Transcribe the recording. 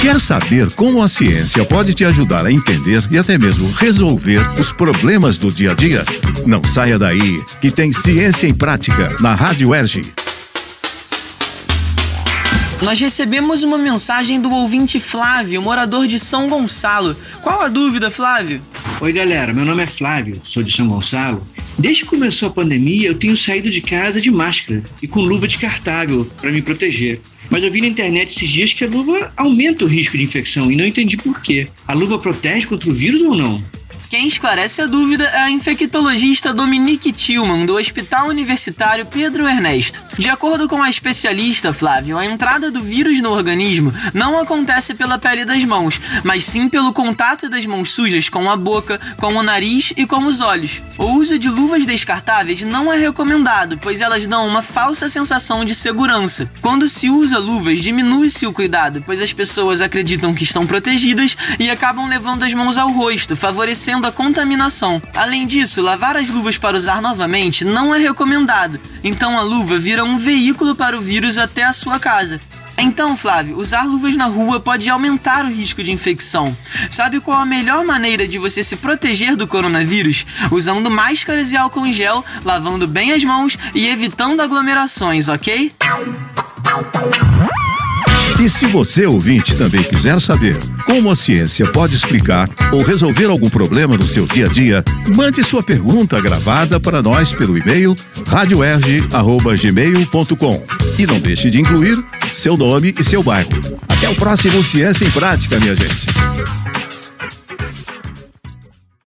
Quer saber como a ciência pode te ajudar a entender e até mesmo resolver os problemas do dia a dia? Não saia daí, que tem Ciência em Prática na Rádio Erge. Nós recebemos uma mensagem do ouvinte Flávio, morador de São Gonçalo. Qual a dúvida, Flávio? Oi, galera. Meu nome é Flávio, sou de São Gonçalo. Desde que começou a pandemia, eu tenho saído de casa de máscara e com luva descartável para me proteger. Mas eu vi na internet esses dias que a luva aumenta o risco de infecção e não entendi por quê. A luva protege contra o vírus ou não? Quem esclarece a dúvida é a infectologista Dominique Tillman, do Hospital Universitário Pedro Ernesto. De acordo com a especialista, Flávio, a entrada do vírus no organismo não acontece pela pele das mãos, mas sim pelo contato das mãos sujas com a boca, com o nariz e com os olhos. O uso de luvas descartáveis não é recomendado, pois elas dão uma falsa sensação de segurança. Quando se usa luvas, diminui-se o cuidado, pois as pessoas acreditam que estão protegidas e acabam levando as mãos ao rosto, favorecendo a contaminação. Além disso, lavar as luvas para usar novamente não é recomendado, então a luva vira um veículo para o vírus até a sua casa. Então, Flávio, usar luvas na rua pode aumentar o risco de infecção. Sabe qual a melhor maneira de você se proteger do coronavírus? Usando máscaras e álcool em gel, lavando bem as mãos e evitando aglomerações, ok? E se você, ouvinte, também quiser saber como a ciência pode explicar ou resolver algum problema no seu dia a dia, mande sua pergunta gravada para nós pelo e-mail radioerg.gmail.com e não deixe de incluir seu nome e seu bairro. Até o próximo Ciência em Prática, minha gente.